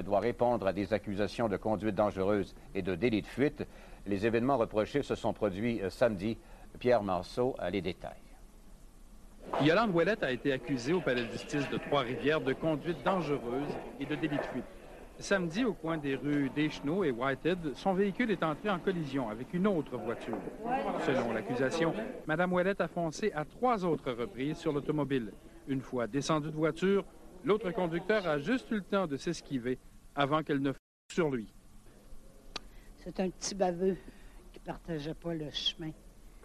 Doit répondre à des accusations de conduite dangereuse et de délit de fuite. Les événements reprochés se sont produits euh, samedi. Pierre Marceau a les détails. Yolande Ouellette a été accusée au palais de justice de Trois-Rivières de conduite dangereuse et de délit de fuite. Samedi, au coin des rues Deschenaux et Whitehead, son véhicule est entré en collision avec une autre voiture. Selon l'accusation, Mme Ouellette a foncé à trois autres reprises sur l'automobile. Une fois descendue de voiture, l'autre conducteur a juste eu le temps de s'esquiver avant qu'elle ne fonce sur lui. C'est un petit baveux qui partageait pas le chemin.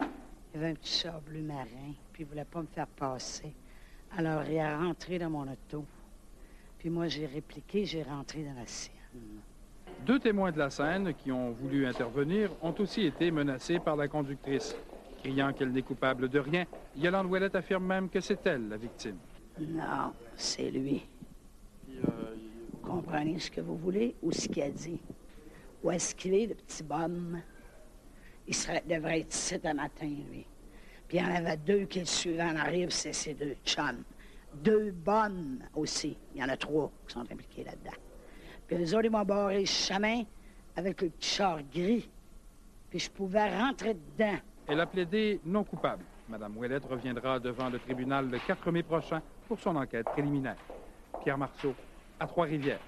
Il avait un petit char bleu marin, puis il voulait pas me faire passer. Alors, il est rentré dans mon auto. Puis moi, j'ai répliqué, j'ai rentré dans la sienne. Deux témoins de la scène qui ont voulu intervenir ont aussi été menacés par la conductrice. Criant qu'elle n'est coupable de rien, Yolande Ouellette affirme même que c'est elle la victime. Non, c'est lui. Vous comprenez ce que vous voulez ou ce qu'il a dit? Où est-ce qu'il est, le petit bonhomme? Il serait, devrait être ici un matin, lui. Puis il y en avait deux qui le suivaient en arrive, c'est ces deux chums. Deux bonnes aussi. Il y en a trois qui sont impliqués là-dedans. Puis les autres, ils m'ont barré le chemin avec le petit char gris. Puis je pouvais rentrer dedans. Elle a plaidé non coupable. Madame Ouellette reviendra devant le tribunal le 4 mai prochain pour son enquête préliminaire. Pierre Marceau, à Trois-Rivières.